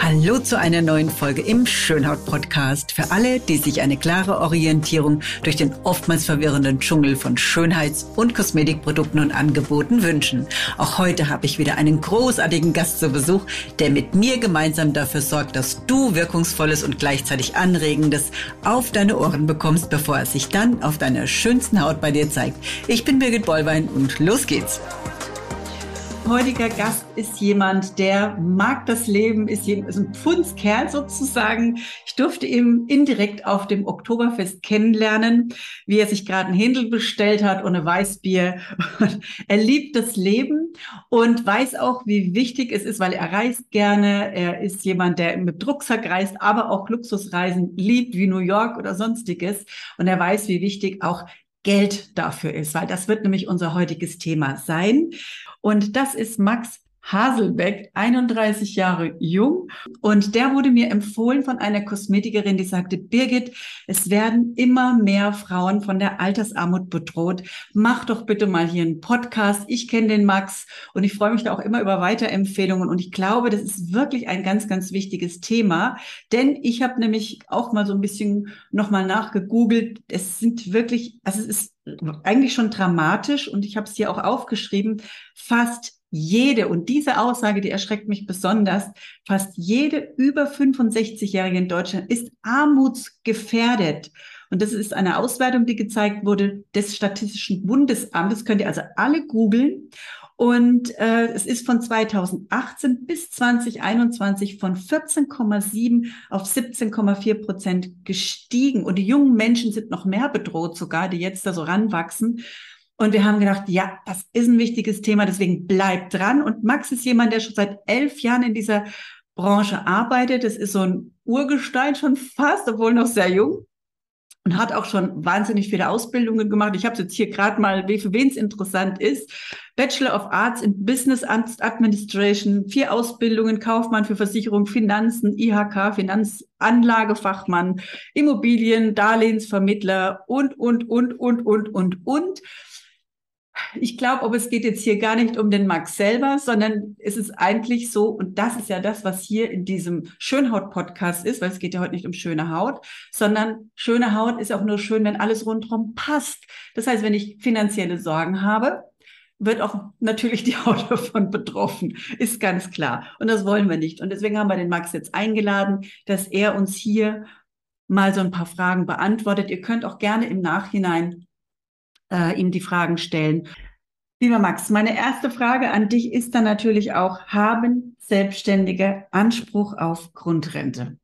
Hallo zu einer neuen Folge im Schönhaut-Podcast für alle, die sich eine klare Orientierung durch den oftmals verwirrenden Dschungel von Schönheits- und Kosmetikprodukten und Angeboten wünschen. Auch heute habe ich wieder einen großartigen Gast zu Besuch, der mit mir gemeinsam dafür sorgt, dass du wirkungsvolles und gleichzeitig anregendes auf deine Ohren bekommst, bevor es sich dann auf deiner schönsten Haut bei dir zeigt. Ich bin Birgit Bollwein und los geht's heutiger Gast ist jemand, der mag das Leben, ist, ein Pfundskerl sozusagen. Ich durfte ihn indirekt auf dem Oktoberfest kennenlernen, wie er sich gerade ein Händel bestellt hat ohne Weißbier. er liebt das Leben und weiß auch, wie wichtig es ist, weil er reist gerne. Er ist jemand, der mit Rucksack reist, aber auch Luxusreisen liebt, wie New York oder sonstiges. Und er weiß, wie wichtig auch Geld dafür ist, weil das wird nämlich unser heutiges Thema sein. Und das ist Max Haselbeck, 31 Jahre jung. Und der wurde mir empfohlen von einer Kosmetikerin, die sagte, Birgit, es werden immer mehr Frauen von der Altersarmut bedroht. Mach doch bitte mal hier einen Podcast. Ich kenne den Max und ich freue mich da auch immer über Weiterempfehlungen. Und ich glaube, das ist wirklich ein ganz, ganz wichtiges Thema. Denn ich habe nämlich auch mal so ein bisschen nochmal nachgegoogelt. Es sind wirklich, also es ist eigentlich schon dramatisch und ich habe es hier auch aufgeschrieben, fast jede, und diese Aussage, die erschreckt mich besonders, fast jede über 65-Jährige in Deutschland ist armutsgefährdet. Und das ist eine Auswertung, die gezeigt wurde des Statistischen Bundesamtes. Könnt ihr also alle googeln. Und äh, es ist von 2018 bis 2021 von 14,7 auf 17,4 Prozent gestiegen. Und die jungen Menschen sind noch mehr bedroht sogar, die jetzt da so ranwachsen. Und wir haben gedacht, ja, das ist ein wichtiges Thema, deswegen bleibt dran. Und Max ist jemand, der schon seit elf Jahren in dieser Branche arbeitet. Das ist so ein Urgestein schon fast, obwohl noch sehr jung. Und hat auch schon wahnsinnig viele Ausbildungen gemacht. Ich habe es jetzt hier gerade mal, für wen es interessant ist. Bachelor of Arts in Business Administration, vier Ausbildungen, Kaufmann für Versicherung, Finanzen, IHK, Finanzanlagefachmann, Immobilien, Darlehensvermittler und, und, und, und, und, und, und ich glaube, ob es geht jetzt hier gar nicht um den Max selber, sondern es ist eigentlich so, und das ist ja das, was hier in diesem Schönhaut-Podcast ist, weil es geht ja heute nicht um schöne Haut, sondern schöne Haut ist auch nur schön, wenn alles rundherum passt. Das heißt, wenn ich finanzielle Sorgen habe, wird auch natürlich die Haut davon betroffen, ist ganz klar. Und das wollen wir nicht. Und deswegen haben wir den Max jetzt eingeladen, dass er uns hier mal so ein paar Fragen beantwortet. Ihr könnt auch gerne im Nachhinein äh, ihm die Fragen stellen. Lieber Max, meine erste Frage an dich ist dann natürlich auch, haben Selbstständige Anspruch auf Grundrente?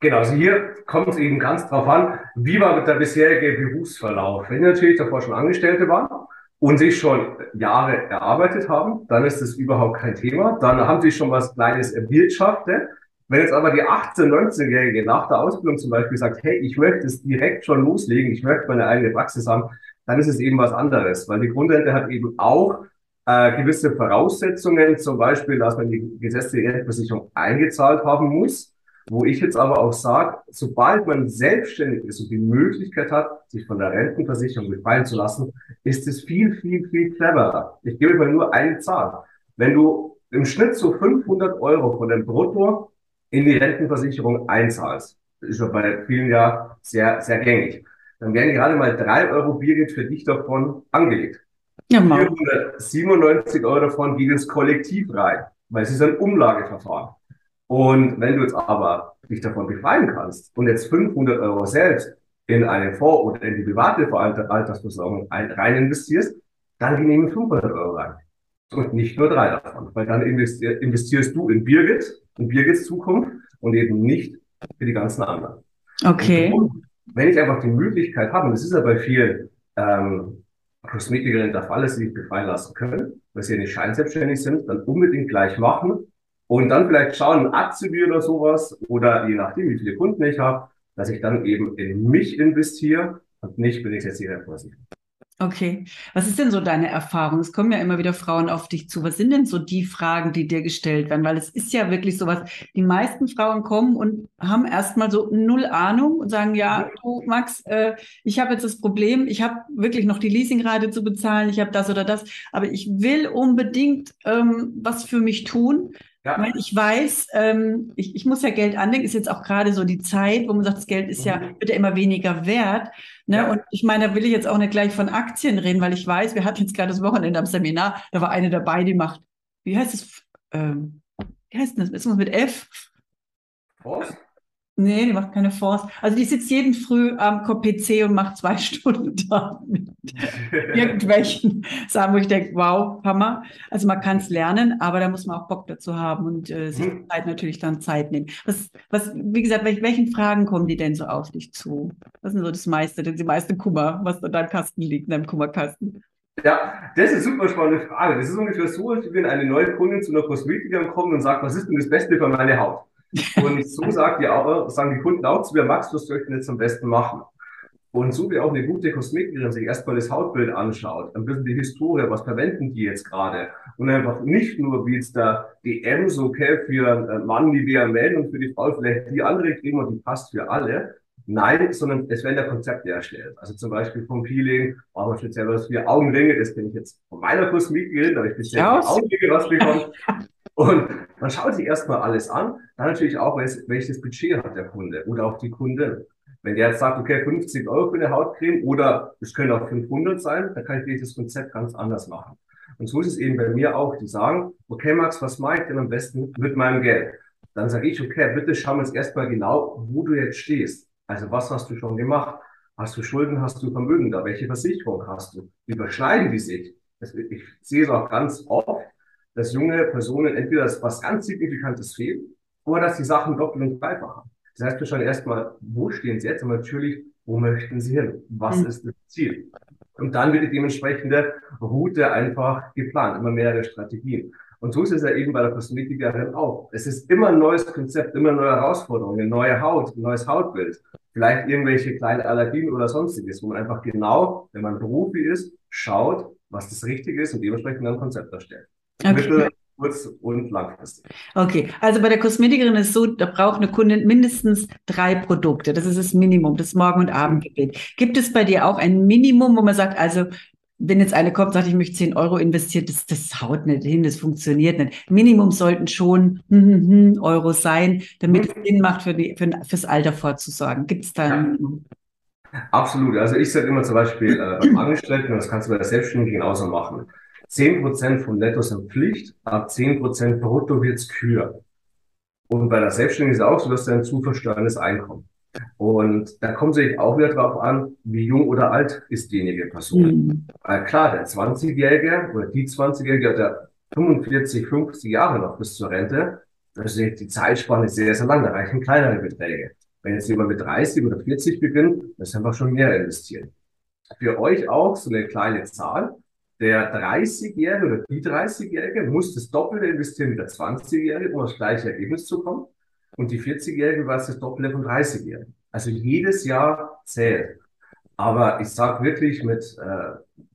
Genau, also hier kommt es eben ganz drauf an, wie war der bisherige Berufsverlauf. Wenn natürlich davor schon Angestellte waren und sich schon Jahre erarbeitet haben, dann ist das überhaupt kein Thema. Dann haben sie schon was Kleines erwirtschaftet. Wenn jetzt aber die 18-, 19-Jährige nach der Ausbildung zum Beispiel sagt, hey, ich möchte es direkt schon loslegen, ich möchte meine eigene Praxis haben, dann ist es eben was anderes, weil die Grundrente hat eben auch äh, gewisse Voraussetzungen, zum Beispiel, dass man die gesetzliche Rentenversicherung eingezahlt haben muss, wo ich jetzt aber auch sage, sobald man selbstständig ist und die Möglichkeit hat, sich von der Rentenversicherung befreien zu lassen, ist es viel, viel, viel cleverer. Ich gebe mal nur eine Zahl. Wenn du im Schnitt so 500 Euro von dem Brutto in die Rentenversicherung einzahlst, das ist ja bei vielen ja sehr, sehr gängig, dann werden gerade mal drei Euro Biergeld für dich davon angelegt. Ja, 497 Euro davon gehen ins Kollektiv rein, weil es ist ein Umlageverfahren. Und wenn du jetzt aber dich davon befreien kannst und jetzt 500 Euro selbst in einen Fonds oder in die private Altersversorgung rein investierst, dann gehen eben 500 Euro rein. Und nicht nur drei davon, weil dann investierst du in Birgit in Birgits Zukunft und eben nicht für die ganzen anderen. Okay. Und wenn ich einfach die Möglichkeit habe, und das ist ja bei vielen ähm, Kosmetikerinnen der Fall, dass sie sich befreien lassen können, weil sie ja nicht scheinselbstständig sind, dann unbedingt gleich machen und dann vielleicht schauen, Azubi oder sowas oder je nachdem, wie viele Kunden ich habe, dass ich dann eben in mich investiere und nicht bin ich jetzt hier vorsichtig. Okay. Was ist denn so deine Erfahrung? Es kommen ja immer wieder Frauen auf dich zu. Was sind denn so die Fragen, die dir gestellt werden? Weil es ist ja wirklich sowas. Die meisten Frauen kommen und haben erstmal so null Ahnung und sagen, ja, du Max, äh, ich habe jetzt das Problem, ich habe wirklich noch die Leasingrate zu bezahlen, ich habe das oder das, aber ich will unbedingt ähm, was für mich tun. Ja. Weil ich weiß, ähm, ich, ich muss ja Geld anlegen, ist jetzt auch gerade so die Zeit, wo man sagt, das Geld ist ja, mhm. wird ja immer weniger wert. Ne? Ja. Und ich meine, da will ich jetzt auch nicht gleich von Aktien reden, weil ich weiß, wir hatten jetzt gerade das Wochenende am Seminar, da war eine dabei, die macht, wie heißt es, ähm, wie heißt das? Ist das mit F? Forst? Nee, die macht keine Fonds. Also die sitzt jeden Früh am PC und macht zwei Stunden da mit irgendwelchen Sachen, wo ich denke, wow, Hammer. Also man kann es lernen, aber da muss man auch Bock dazu haben und äh, sich mhm. Zeit natürlich dann Zeit nehmen. Was, was, wie gesagt, welch, welchen Fragen kommen die denn so auf dich zu? Was ist denn so das meiste, die meiste Kummer, was in deinem Kasten liegt, in deinem Kummerkasten? Ja, das ist eine super spannende Frage. Das ist ungefähr so, als wenn eine neue Kundin zu einer Kosmetikerin kommt und sagt, was ist denn das Beste für meine Haut? Und so sagt die auch, sagen die Kunden auch zu mir, Max, was soll ich denn jetzt am besten machen? Und so wie auch eine gute Kosmetikerin sich erstmal das Hautbild anschaut, ein bisschen die Historie, was verwenden die jetzt gerade? Und einfach nicht nur wie jetzt der DM so, okay, für einen Mann die WML und für die Frau vielleicht die andere Creme und die passt für alle. Nein, sondern es werden ja Konzepte erstellt. Also zum Beispiel vom Peeling, brauchen wir speziell was für Augenringe, das bin ich jetzt von meiner Kosmetikerin, da habe ich bisher Augenringe was bekommen. Und man schaut sich erstmal alles an, dann natürlich auch, welches Budget hat der Kunde oder auch die Kundin. Wenn der jetzt sagt, okay, 50 Euro für eine Hautcreme oder es können auch 500 sein, dann kann ich das Konzept ganz anders machen. Und so ist es eben bei mir auch. Die sagen, okay, Max, was mache ich denn am besten mit meinem Geld? Dann sage ich, okay, bitte schau uns erstmal genau, wo du jetzt stehst. Also was hast du schon gemacht? Hast du Schulden, hast du Vermögen da? Welche Versicherung hast du? Überschneiden die sich? ich sehe es auch ganz oft, dass junge Personen entweder was ganz Signifikantes fehlt oder dass die Sachen doppelt und dreifach haben. Das heißt, wir schauen erstmal, wo stehen sie jetzt? Und natürlich, wo möchten sie hin? Was mhm. ist das Ziel? Und dann wird die dementsprechende Route einfach geplant, immer mehrere Strategien. Und so ist es ja eben bei der Kosmetikerin auch. Es ist immer ein neues Konzept, immer neue Herausforderungen, neue Haut, neues Hautbild. Vielleicht irgendwelche kleine Allergien oder sonstiges, wo man einfach genau, wenn man Profi ist, schaut, was das Richtige ist und dementsprechend ein Konzept erstellt. Okay. Mittel, kurz- und langfristig. Okay, also bei der Kosmetikerin ist es so, da braucht eine Kundin mindestens drei Produkte. Das ist das Minimum, das Morgen- und Abendgebet. Gibt es bei dir auch ein Minimum, wo man sagt, also wenn jetzt eine kommt, sagt, ich möchte 10 Euro investieren, das, das haut nicht hin, das funktioniert nicht. Minimum sollten schon hm, hm, hm, Euro sein, damit es Sinn macht, für die, für, fürs Alter vorzusorgen. Gibt es da ein Minimum? Absolut. Also ich sage immer zum Beispiel äh, beim Angestellten, das kannst du bei der Selbstständigen genauso machen. 10% vom Netto sind Pflicht, ab 10% brutto wird's kür. Und bei der Selbstständigen ist es auch so, dass du ein zu versteuerndes Einkommen. Und da kommt sich auch wieder drauf an, wie jung oder alt ist diejenige Person. Mhm. Weil klar, der 20-Jährige oder die 20-Jährige hat ja 45, 50 Jahre noch bis zur Rente. Also die Zeitspanne ist sehr, sehr lang, da reichen kleinere Beträge. Wenn jetzt jemand mit 30 oder 40 beginnt, das ist einfach schon mehr investieren. Für euch auch so eine kleine Zahl. Der 30-Jährige oder die 30-Jährige muss das Doppelte investieren wie der 20-Jährige, um das gleiche Ergebnis zu kommen. Und die 40-Jährige war es das Doppelte von 30-Jährigen. Also jedes Jahr zählt. Aber ich sage wirklich, mit äh,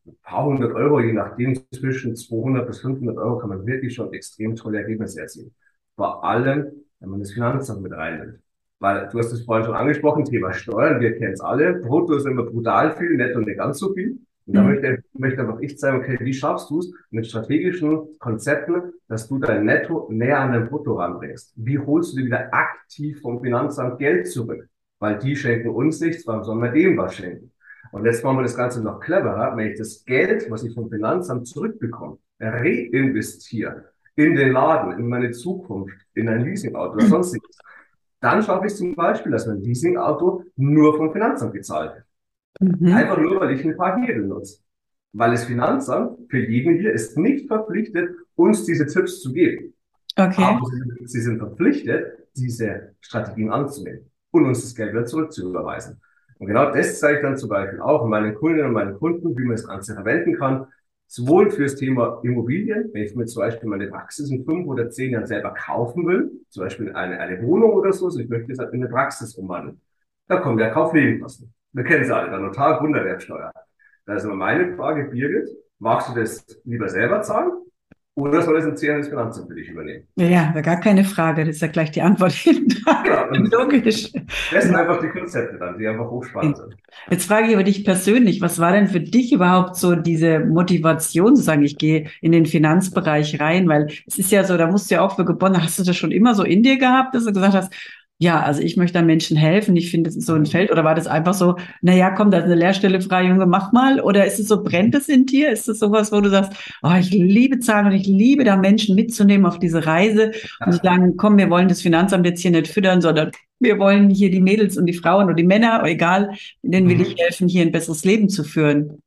ein paar hundert Euro, je nachdem zwischen 200 bis 500 Euro, kann man wirklich schon extrem tolle Ergebnisse erzielen. Vor allem, wenn man das Finanzamt mit reinnimmt. Weil du hast es vorhin schon angesprochen, Thema Steuern, wir kennen es alle. Brutto ist immer brutal viel, netto nicht ganz so viel. Und da mhm. möchte, möchte einfach ich sagen, okay, wie schaffst du es mit strategischen Konzepten, dass du dein Netto näher an dein Brutto ranbringst? Wie holst du dir wieder aktiv vom Finanzamt Geld zurück? Weil die schenken uns nichts, warum sollen wir dem was schenken? Und jetzt machen wir das Ganze noch cleverer, wenn ich das Geld, was ich vom Finanzamt zurückbekomme, reinvestiere in den Laden, in meine Zukunft, in ein Leasingauto oder sonstiges, dann schaffe ich zum Beispiel, dass mein Leasingauto nur vom Finanzamt gezahlt wird. Mhm. Einfach nur, weil ich ein paar Hebel nutze. Weil das Finanzamt für jeden hier ist nicht verpflichtet, uns diese Tipps zu geben. Okay. Aber sie sind verpflichtet, diese Strategien anzunehmen und uns das Geld wieder zurückzuüberweisen. Und genau das zeige ich dann zum Beispiel auch meinen Kundinnen und meinen Kunden, wie man das Ganze verwenden kann. Sowohl fürs Thema Immobilien, wenn ich mir zum Beispiel meine Praxis in fünf oder zehn Jahren selber kaufen will, zum Beispiel eine, eine Wohnung oder so, also ich möchte das halt in eine Praxis umwandeln. Da kommen ja Kaufnebenkosten. Wir kennen sie alle, der Notar, Wunderwerksteuer. Da ist immer meine Frage, Birgit, magst du das lieber selber zahlen Oder soll es ein des Finanzamt für dich übernehmen? Ja, gar keine Frage. Das ist ja gleich die Antwort hinter. Ja, Logisch. Das sind einfach die Konzepte dann, die einfach hochspannend sind. Jetzt frage ich aber dich persönlich, was war denn für dich überhaupt so diese Motivation zu sagen, ich gehe in den Finanzbereich rein? Weil es ist ja so, da musst du ja auch für gewonnen, hast du das schon immer so in dir gehabt, dass du gesagt hast, ja, also ich möchte da Menschen helfen. Ich finde, das ist so ein Feld. Oder war das einfach so, na ja, komm, da ist eine Lehrstelle frei, Junge, mach mal. Oder ist es so, brennt es in dir? Ist es sowas, wo du sagst, oh, ich liebe Zahlen und ich liebe da Menschen mitzunehmen auf diese Reise und zu sagen, komm, wir wollen das Finanzamt jetzt hier nicht füttern, sondern wir wollen hier die Mädels und die Frauen und die Männer, egal, denen will mhm. ich helfen, hier ein besseres Leben zu führen.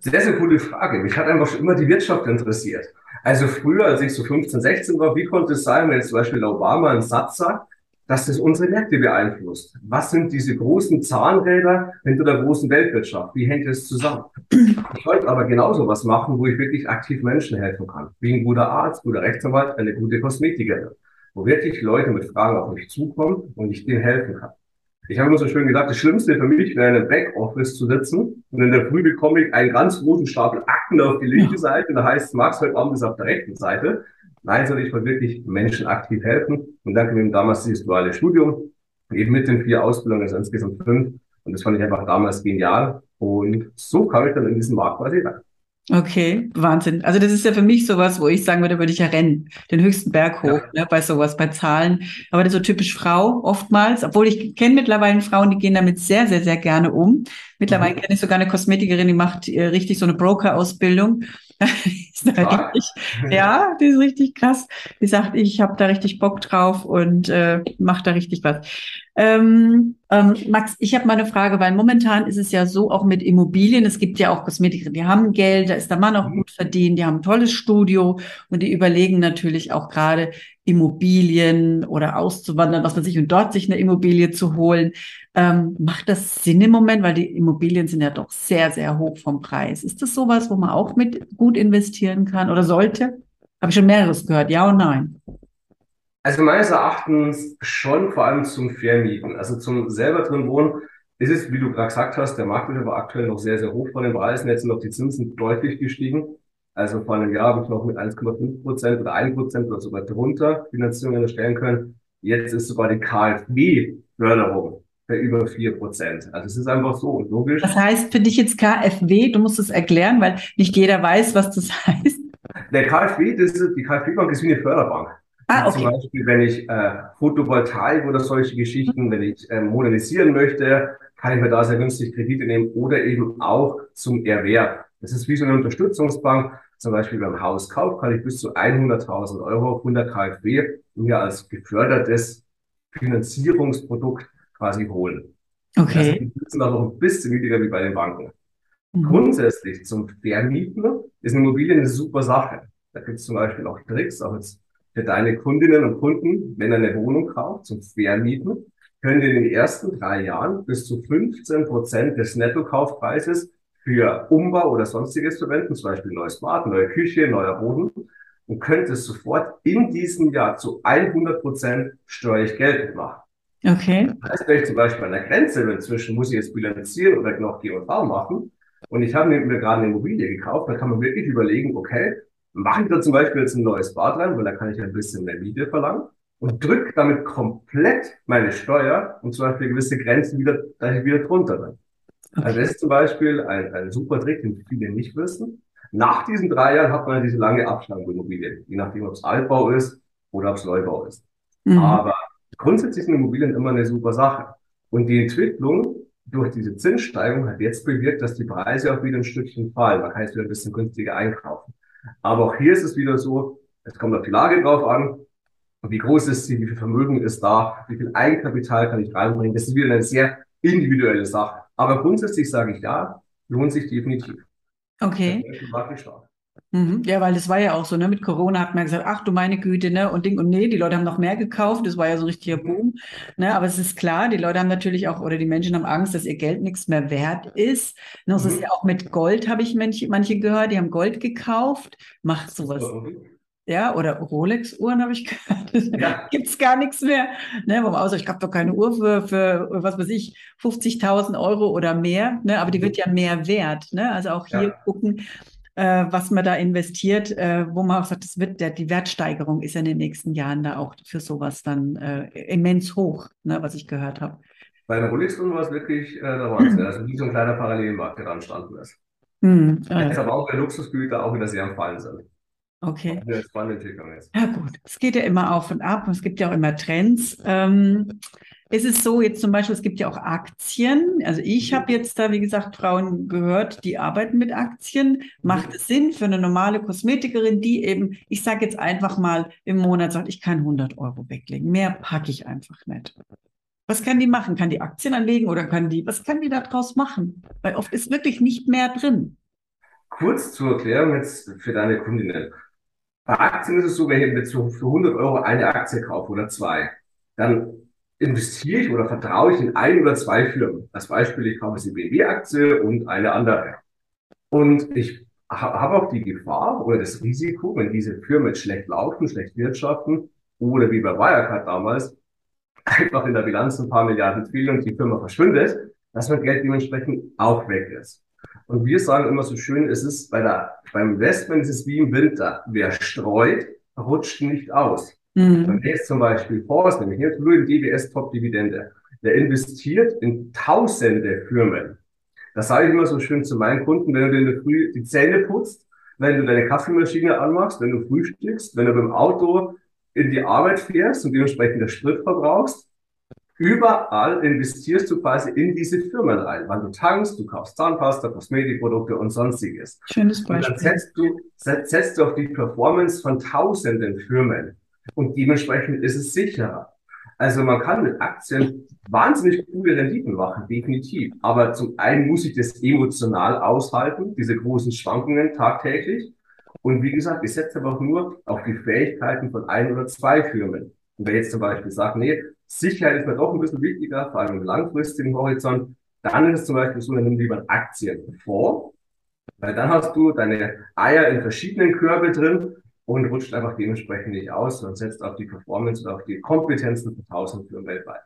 Sehr, sehr coole Frage. Mich hat einfach schon immer die Wirtschaft interessiert. Also früher, als ich so 15, 16 war, wie konnte es sein, wenn jetzt zum Beispiel Obama einen Satz sagt, dass das unsere Märkte beeinflusst. Was sind diese großen Zahnräder hinter der großen Weltwirtschaft? Wie hängt es zusammen? Ich wollte aber genauso was machen, wo ich wirklich aktiv Menschen helfen kann. Wie ein guter Arzt, guter Rechtsanwalt, eine gute Kosmetikerin. Wo wirklich Leute mit Fragen auf mich zukommen und ich denen helfen kann. Ich habe immer so schön gesagt, das Schlimmste für mich wäre in einem Backoffice zu sitzen und in der Früh bekomme ich einen ganz großen Stapel Akten auf die linke Seite. Da heißt, Max, heute Abend ist auf der rechten Seite. Nein, soll ich mal wirklich Menschen aktiv helfen. Und danke mir damals dieses duale Studium, eben mit den vier Ausbildungen, also insgesamt fünf. Und das fand ich einfach damals genial. Und so kam ich dann in diesen Markt quasi rein. Okay, Wahnsinn. Also das ist ja für mich sowas, wo ich sagen würde, würde ich ja rennen, den höchsten Berg hoch, ja. ne, bei sowas, bei Zahlen. Aber das ist so typisch Frau oftmals, obwohl ich kenne mittlerweile Frauen, die gehen damit sehr, sehr, sehr gerne um. Mittlerweile mhm. kenne ich sogar eine Kosmetikerin, die macht äh, richtig so eine Broker-Ausbildung richtig, ja, die ist richtig krass. Die sagt, ich habe da richtig Bock drauf und äh, macht da richtig was. Ähm, ähm, Max, ich habe mal eine Frage, weil momentan ist es ja so auch mit Immobilien. Es gibt ja auch Kosmetiker, die haben Geld, da ist der Mann auch mhm. gut verdient, die haben ein tolles Studio und die überlegen natürlich auch gerade Immobilien oder auszuwandern, was man sich und dort sich eine Immobilie zu holen. Ähm, macht das Sinn im Moment, weil die Immobilien sind ja doch sehr, sehr hoch vom Preis. Ist das sowas, wo man auch mit gut investieren kann oder sollte? Habe ich schon mehreres gehört, ja und nein? Also meines Erachtens schon vor allem zum Vermieten. Also zum selber drin wohnen ist es, wie du gerade gesagt hast, der Markt ist aber aktuell noch sehr, sehr hoch von den Preisen. Jetzt sind auch die Zinsen deutlich gestiegen. Also vor einem Jahr habe ich noch mit 1,5 Prozent oder 1 Prozent oder sogar drunter Finanzierungen erstellen können. Jetzt ist sogar die KfW-Förderung bei über 4 Prozent. Also es ist einfach so und logisch. Was heißt für dich jetzt KfW? Du musst es erklären, weil nicht jeder weiß, was das heißt. Der KfW, das ist, die KfW-Bank ist wie eine Förderbank. Ah, okay. Zum Beispiel, wenn ich äh, Photovoltaik oder solche Geschichten, wenn ich äh, modernisieren möchte, kann ich mir da sehr günstig Kredite nehmen oder eben auch zum Erwerb. Das ist wie so eine Unterstützungsbank zum Beispiel beim Hauskauf kann ich bis zu 100.000 Euro 100 KfW mir als gefördertes Finanzierungsprodukt quasi holen. Okay. Also die sind auch noch ein bisschen niedriger wie bei den Banken. Mhm. Grundsätzlich zum Vermieten ist eine Immobilie eine super Sache. Da gibt es zum Beispiel auch Tricks, auch jetzt für deine Kundinnen und Kunden, wenn er eine Wohnung kauft zum Vermieten, können wir in den ersten drei Jahren bis zu 15 Prozent des Nettokaufpreises für Umbau oder sonstiges verwenden, zum Beispiel neues Bad, neue Küche, neuer Boden und könnte es sofort in diesem Jahr zu 100 Prozent steuerlich geltend machen. Okay. Das heißt, wenn ich zum Beispiel an der Grenze inzwischen muss ich jetzt bilanzieren oder noch G&V machen und ich habe mir gerade eine Immobilie gekauft, dann kann man wirklich überlegen, okay, mache ich da zum Beispiel jetzt ein neues Bad rein, weil da kann ich ein bisschen mehr Miete verlangen und drücke damit komplett meine Steuer und zum Beispiel gewisse Grenzen wieder, dass ich wieder drunter bin. Also das ist zum Beispiel ein, ein super Trick, den viele nicht wissen. Nach diesen drei Jahren hat man diese lange Abschlagsimmobilien, je nachdem, ob es Altbau ist oder ob es Neubau ist. Mhm. Aber grundsätzlich sind Immobilien immer eine super Sache. Und die Entwicklung durch diese Zinssteigerung hat jetzt bewirkt, dass die Preise auch wieder ein Stückchen fallen. Man kann jetzt wieder ein bisschen günstiger einkaufen. Aber auch hier ist es wieder so, es kommt auf die Lage drauf an. Wie groß ist sie? Wie viel Vermögen ist da? Wie viel Eigenkapital kann ich reinbringen? Das ist wieder eine sehr individuelle Sache. Aber grundsätzlich sage ich ja, lohnt sich definitiv. Okay. Mhm. Ja, weil das war ja auch so, ne? Mit Corona hat man gesagt, ach du meine Güte, ne? Und Ding und nee, die Leute haben noch mehr gekauft, das war ja so ein richtiger mhm. Boom. Ne? Aber es ist klar, die Leute haben natürlich auch, oder die Menschen haben Angst, dass ihr Geld nichts mehr wert ist. Ne? Mhm. ist ja auch mit Gold, habe ich manche, manche gehört, die haben Gold gekauft. Macht sowas. Ja, oder Rolex-Uhren habe ich gehört. Ja. Gibt es gar nichts mehr. Ne, wo man außer, ich habe doch keine Uhr für, für was weiß ich, 50.000 Euro oder mehr. Ne, aber die wird ja mehr wert. Ne? Also auch hier ja. gucken, äh, was man da investiert, äh, wo man auch sagt, das wird der, die Wertsteigerung ist ja in den nächsten Jahren da auch für sowas dann äh, immens hoch, ne, was ich gehört habe. Bei der Rolex war es wirklich äh, der Wahnsinn. Also wie so ein kleiner Parallelmarkt, der da entstanden ist. Hm, Jetzt aber auch bei Luxusgüter auch wieder sehr am Fallen sind. Okay. Eine spannende Entwicklung. Ja gut, es geht ja immer auf und ab und es gibt ja auch immer Trends. Ähm, ist es so, jetzt zum Beispiel, es gibt ja auch Aktien. Also ich habe jetzt da, wie gesagt, Frauen gehört, die arbeiten mit Aktien. Macht es Sinn für eine normale Kosmetikerin, die eben, ich sage jetzt einfach mal, im Monat sagt, ich kann 100 Euro weglegen. Mehr packe ich einfach nicht. Was kann die machen? Kann die Aktien anlegen oder kann die, was kann die daraus machen? Weil oft ist wirklich nicht mehr drin. Kurz zur Erklärung jetzt für deine Kundinnen. Bei Aktien ist es so, wenn ich für 100 Euro eine Aktie kaufe oder zwei, dann investiere ich oder vertraue ich in ein oder zwei Firmen. Als Beispiel, ich kaufe die BMW-Aktie und eine andere. Und ich habe auch die Gefahr oder das Risiko, wenn diese Firmen schlecht laufen, schlecht wirtschaften oder wie bei Wirecard damals, einfach in der Bilanz ein paar Milliarden fehlen und die Firma verschwindet, dass mein Geld dementsprechend auch weg ist. Und wir sagen immer so schön, es ist bei der, beim Investment ist es wie im Winter. Wer streut, rutscht nicht aus. Mhm. Wenn jetzt zum Beispiel Forst, nämlich jetzt nur in DBS Top-Dividende, der investiert in tausende Firmen. Das sage ich immer so schön zu meinen Kunden, wenn du dir in der Früh die Zähne putzt, wenn du deine Kaffeemaschine anmachst, wenn du frühstückst, wenn du beim Auto in die Arbeit fährst und dementsprechend der Sprit verbrauchst, Überall investierst du quasi in diese Firmen rein. Wann du tankst, du kaufst Zahnpasta, Kosmetikprodukte und sonstiges. Schönes Beispiel. Und dann setzt du, setzt du auf die Performance von tausenden Firmen. Und dementsprechend ist es sicherer. Also man kann mit Aktien wahnsinnig coole Renditen machen, definitiv. Aber zum einen muss ich das emotional aushalten, diese großen Schwankungen tagtäglich. Und wie gesagt, ich setze aber auch nur auf die Fähigkeiten von ein oder zwei Firmen. Und wer jetzt zum Beispiel sagt, nee, Sicherheit ist mir doch ein bisschen wichtiger, vor allem im langfristigen Horizont. Dann ist es zum Beispiel so, dann nimm lieber Aktien vor, weil dann hast du deine Eier in verschiedenen Körbe drin und rutscht einfach dementsprechend nicht aus und setzt auf die Performance und auf die Kompetenzen von tausend Firmen weltweit.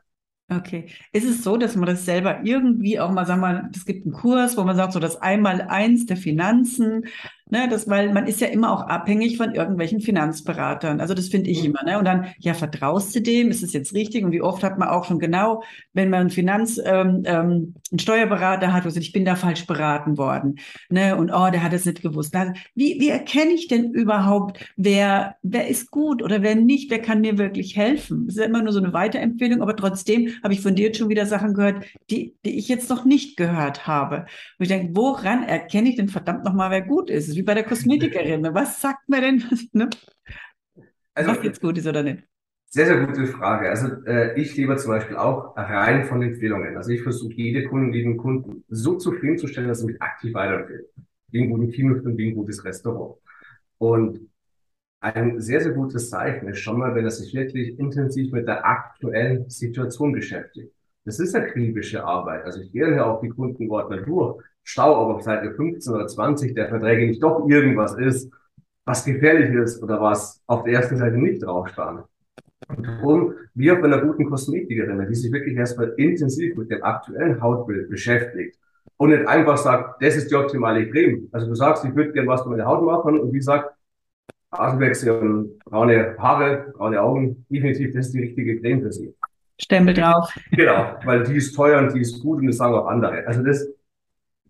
Okay. Ist es so, dass man das selber irgendwie auch mal, sagen wir mal, es gibt einen Kurs, wo man sagt, so das Einmaleins der Finanzen, ne, das, weil man ist ja immer auch abhängig von irgendwelchen Finanzberatern. Also das finde ich mhm. immer, ne? Und dann, ja, vertraust du dem? Ist es jetzt richtig? Und wie oft hat man auch schon genau, wenn man einen Finanz, ähm, ähm, einen Steuerberater hat, wo sagt, ich bin da falsch beraten worden, ne? Und oh, der hat es nicht gewusst. Also, wie, wie erkenne ich denn überhaupt, wer, wer ist gut oder wer nicht? Wer kann mir wirklich helfen? Das ist ja immer nur so eine Weiterempfehlung, aber trotzdem habe ich von dir jetzt schon wieder Sachen gehört, die, die ich jetzt noch nicht gehört habe. Und ich denke, woran erkenne ich denn verdammt nochmal, wer gut ist? Wie bei der Kosmetikerin. Ne? Was sagt man denn? Ne? Also, was jetzt gut ist oder nicht? Sehr, sehr gute Frage. Also äh, ich lebe zum Beispiel auch rein von Empfehlungen. Also ich versuche jede Kundin, jeden Kunden so zufriedenzustellen, dass er mich aktiv weiterempfiehlt. Wie ein guten Kinofilm, wie ein gutes Restaurant. Und ein sehr, sehr gutes Zeichen ist schon mal, wenn er sich wirklich intensiv mit der aktuellen Situation beschäftigt. Das ist akribische Arbeit. Also ich gehe ja auch die Kundenordner durch, schaue, ob auf Seite 15 oder 20 der Verträge nicht doch irgendwas ist, was gefährlich ist oder was auf der ersten Seite nicht drauf stand. Und darum, wie auch bei einer guten Kosmetikerin, die sich wirklich erstmal intensiv mit dem aktuellen Hautbild beschäftigt und nicht einfach sagt, das ist die optimale Creme. Also du sagst, ich würde gerne was mit meiner Haut machen und die sagt, und braune Haare, braune Augen, definitiv, das ist die richtige Creme für sie. Stempel drauf. Genau, weil die ist teuer und die ist gut und das sagen auch andere. Also das,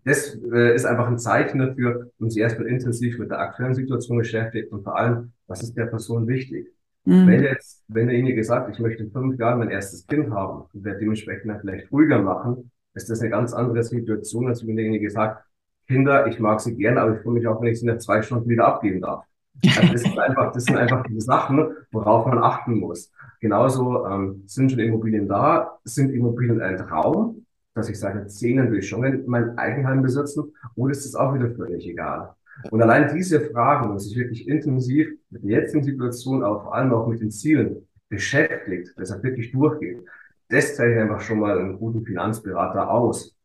das äh, ist einfach ein Zeichen dafür, sich erstmal intensiv mit der aktuellen Situation beschäftigt und vor allem, was ist der Person wichtig. Mhm. Wenn jetzt, wenn derjenige sagt, ich möchte in fünf Jahren mein erstes Kind haben und werde dementsprechend dann vielleicht ruhiger machen, ist das eine ganz andere Situation, als wenn derjenige sagt, Kinder, ich mag sie gern, aber ich freue mich auch, wenn ich sie nach zwei Stunden wieder abgeben darf. Also das, sind einfach, das sind einfach die Sachen, worauf man achten muss. Genauso ähm, sind schon Immobilien da, sind Immobilien ein Traum, dass ich sage, Zehnen will ich schon mein Eigenheim besitzen, oder ist das auch wieder völlig egal? Und allein diese Fragen und sich wirklich intensiv mit der jetzigen Situation, aber vor allem auch mit den Zielen beschäftigt, dass er wirklich durchgeht, das zeichnet einfach schon mal einen guten Finanzberater aus.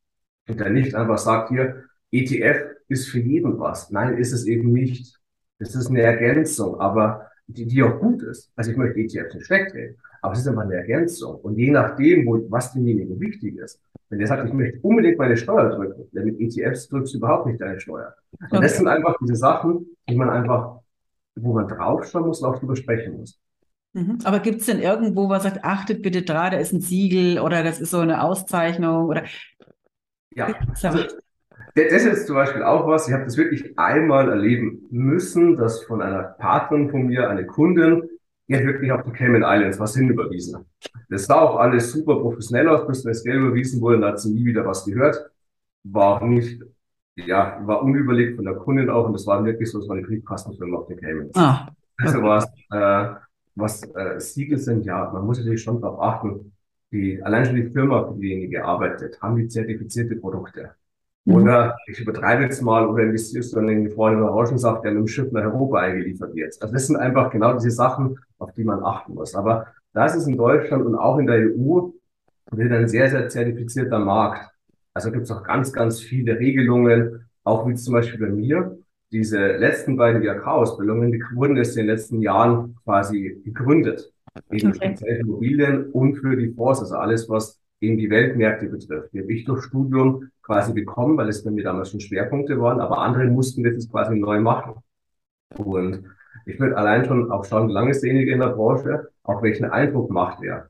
Und der nicht einfach sagt, hier, ETF ist für jeden was. Nein, ist es eben nicht. Das ist eine Ergänzung, aber die, die auch gut ist. Also ich möchte ETFs nicht reden. Aber es ist einfach eine Ergänzung. Und je nachdem, wo, was demjenigen wichtig ist, wenn der sagt, ich möchte unbedingt meine Steuer drücken, denn mit ETFs drückst du überhaupt nicht deine Steuer. Und okay. das sind einfach diese Sachen, die man einfach, wo man draufschauen muss und auch drüber sprechen muss. Mhm. Aber gibt es denn irgendwo, was sagt, achtet bitte dran, da ist ein Siegel oder das ist so eine Auszeichnung oder? Ja, also, das ist zum Beispiel auch was, ich habe das wirklich einmal erleben müssen, dass von einer Partnerin von mir, eine Kundin, die hat wirklich auf die Cayman Islands was hinüberwiesen. Das sah auch alles super professionell aus, bis das Geld überwiesen wurde, da hat sie nie wieder was gehört. War auch nicht, ja, war unüberlegt von der Kundin auch und das war wirklich so, es war eine Briefkastenfirma auf den Caymans. Ah, also okay. Also was, äh, was äh, Siegel sind, ja, man muss natürlich schon darauf achten, die, allein schon die Firma, für die diejenige arbeitet, haben die zertifizierte Produkte. Mhm. Oder ich übertreibe jetzt mal, oder investierst du in den gefrorenen Orangensaft, der mit dem Schiff nach Europa eingeliefert wird. Also das sind einfach genau diese Sachen, auf die man achten muss. Aber da ist in Deutschland und auch in der EU wird ein sehr, sehr zertifizierter Markt. Also gibt es auch ganz, ganz viele Regelungen, auch wie zum Beispiel bei mir. Diese letzten beiden IHK-Ausbildungen, die wurden erst in den letzten Jahren quasi gegründet. Eben okay. speziell Immobilien und für die Fonds, also alles, was eben die Weltmärkte betrifft. Die habe ich durch Studium quasi bekommen, weil es bei mir damals schon Schwerpunkte waren, aber andere mussten das jetzt quasi neu machen. Und ich würde allein schon auch schauen, wie lange ist derjenige in der Branche, auch welchen Eindruck macht er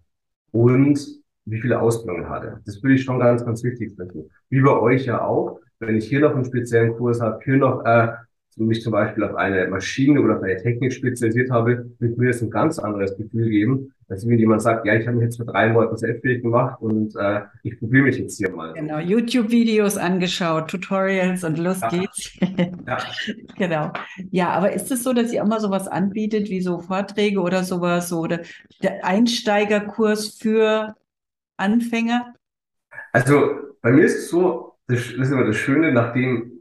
und wie viele Ausbildungen hat er. Das würde ich schon ganz, ganz wichtig finden. Wie bei euch ja auch. Wenn ich hier noch einen speziellen Kurs habe, hier noch äh, mich zum Beispiel auf eine Maschine oder auf eine Technik spezialisiert habe, wird mir das ein ganz anderes Gefühl geben, als wenn jemand sagt, ja, ich habe mich jetzt für drei Monate selbstständig gemacht und äh, ich probiere mich jetzt hier mal. Genau, YouTube-Videos angeschaut, Tutorials und los ja. geht's. ja. genau. Ja, aber ist es so, dass ihr auch mal sowas anbietet, wie so Vorträge oder sowas, oder der Einsteigerkurs für Anfänger? Also bei mir ist es so, das ist immer das Schöne, nachdem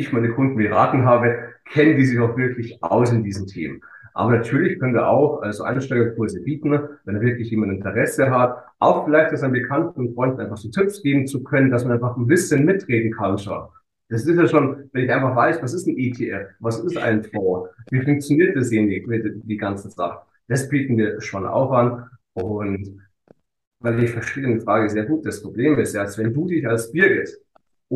ich meine Kunden beraten habe, kennen die sich auch wirklich aus in diesen Themen. Aber natürlich können wir auch also Einsteigerkurse bieten, wenn wirklich jemand Interesse hat, auch vielleicht das an Bekannten und Freunden einfach so Tipps geben zu können, dass man einfach ein bisschen mitreden kann schon. Das ist ja schon, wenn ich einfach weiß, was ist ein ETF, was ist ein Fonds, wie funktioniert das die, die ganze Sache. Das bieten wir schon auch an. Und weil ich verstehe die Frage sehr gut, das Problem ist ja, wenn du dich als Birgit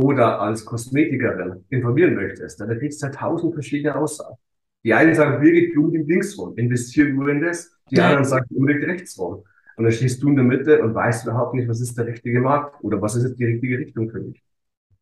oder als Kosmetikerin informieren möchtest, dann kriegst du ja tausend verschiedene Aussagen. Die einen sagen, Birgit, du unbedingt links rum, investiere nur in das. Die ja. anderen sagen, unbedingt rechts rum. Und dann stehst du in der Mitte und weißt überhaupt nicht, was ist der richtige Markt oder was ist jetzt die richtige Richtung für dich.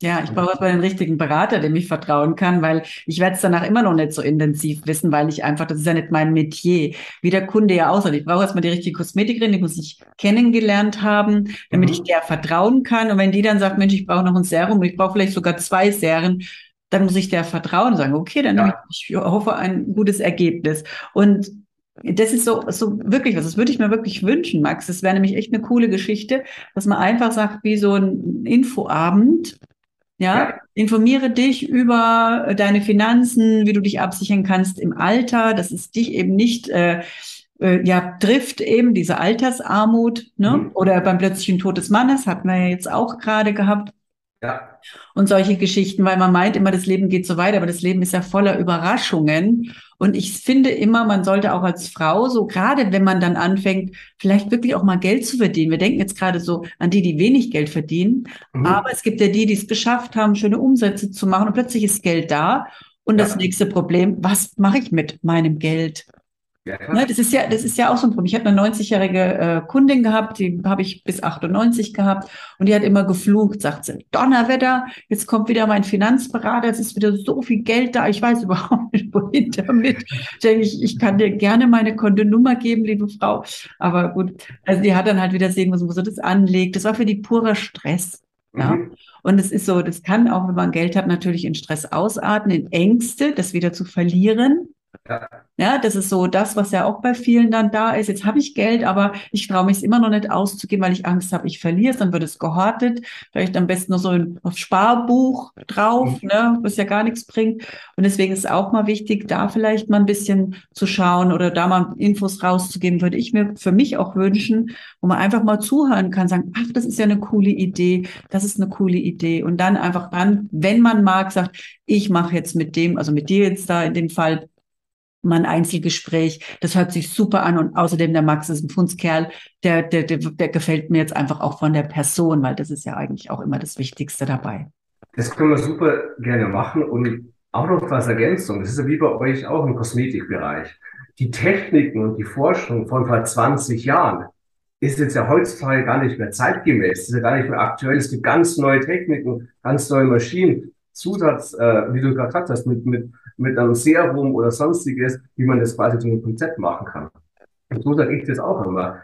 Ja, ich brauche aber den richtigen Berater, dem ich vertrauen kann, weil ich werde es danach immer noch nicht so intensiv wissen, weil ich einfach, das ist ja nicht mein Metier, wie der Kunde ja aussieht. Ich brauche erstmal die richtige Kosmetikerin, die muss ich kennengelernt haben, damit mhm. ich der vertrauen kann. Und wenn die dann sagt, Mensch, ich brauche noch ein Serum, ich brauche vielleicht sogar zwei Serien, dann muss ich der vertrauen und sagen, okay, dann ja. ich, ich hoffe ein gutes Ergebnis. Und das ist so, so wirklich was. Das würde ich mir wirklich wünschen, Max. Das wäre nämlich echt eine coole Geschichte, dass man einfach sagt, wie so ein Infoabend, ja, ja, informiere dich über deine Finanzen, wie du dich absichern kannst im Alter, dass es dich eben nicht äh, äh, ja trifft eben diese Altersarmut, ne? Mhm. Oder beim plötzlichen Tod des Mannes hatten wir ja jetzt auch gerade gehabt. Ja. Und solche Geschichten, weil man meint immer, das Leben geht so weiter, aber das Leben ist ja voller Überraschungen. Und ich finde immer, man sollte auch als Frau, so gerade wenn man dann anfängt, vielleicht wirklich auch mal Geld zu verdienen. Wir denken jetzt gerade so an die, die wenig Geld verdienen. Mhm. Aber es gibt ja die, die es geschafft haben, schöne Umsätze zu machen und plötzlich ist Geld da. Und ja. das nächste Problem, was mache ich mit meinem Geld? Ne, das ist ja, das ist ja auch so ein Problem. Ich habe eine 90-jährige äh, Kundin gehabt, die habe ich bis 98 gehabt und die hat immer geflucht, sagt sie, Donnerwetter, jetzt kommt wieder mein Finanzberater, es ist wieder so viel Geld da, ich weiß überhaupt nicht, wohin damit. Ich, ich kann dir gerne meine Kontonummer geben, liebe Frau. Aber gut, also die hat dann halt wieder sehen müssen, wo sie das anlegt. Das war für die purer Stress. Ja. Mhm. Und es ist so, das kann auch, wenn man Geld hat, natürlich in Stress ausarten, in Ängste, das wieder zu verlieren. Ja. ja, das ist so das, was ja auch bei vielen dann da ist. Jetzt habe ich Geld, aber ich traue mich es immer noch nicht auszugeben, weil ich Angst habe, ich verliere es, dann wird es gehortet. Vielleicht am besten noch so ein Sparbuch drauf, mhm. ne, was ja gar nichts bringt. Und deswegen ist es auch mal wichtig, da vielleicht mal ein bisschen zu schauen oder da mal Infos rauszugeben, würde ich mir für mich auch wünschen, wo man einfach mal zuhören kann, sagen, ach, das ist ja eine coole Idee, das ist eine coole Idee. Und dann einfach dann, wenn man mag, sagt, ich mache jetzt mit dem, also mit dir jetzt da in dem Fall mal ein Einzelgespräch. Das hört sich super an und außerdem der Max ist ein Fundskerl, der, der, der, der gefällt mir jetzt einfach auch von der Person, weil das ist ja eigentlich auch immer das Wichtigste dabei. Das können wir super gerne machen und auch noch als Ergänzung. Das ist ja wie bei euch auch im Kosmetikbereich. Die Techniken und die Forschung von vor 20 Jahren ist jetzt ja heutzutage gar nicht mehr zeitgemäß, ist ja gar nicht mehr aktuell. Es gibt ganz neue Techniken, ganz neue Maschinen, Zusatz, äh, wie du gerade gesagt hast, mit, mit, mit einem Serum oder sonstiges, wie man das quasi zu einem Konzept machen kann. Und so sage ich das auch immer.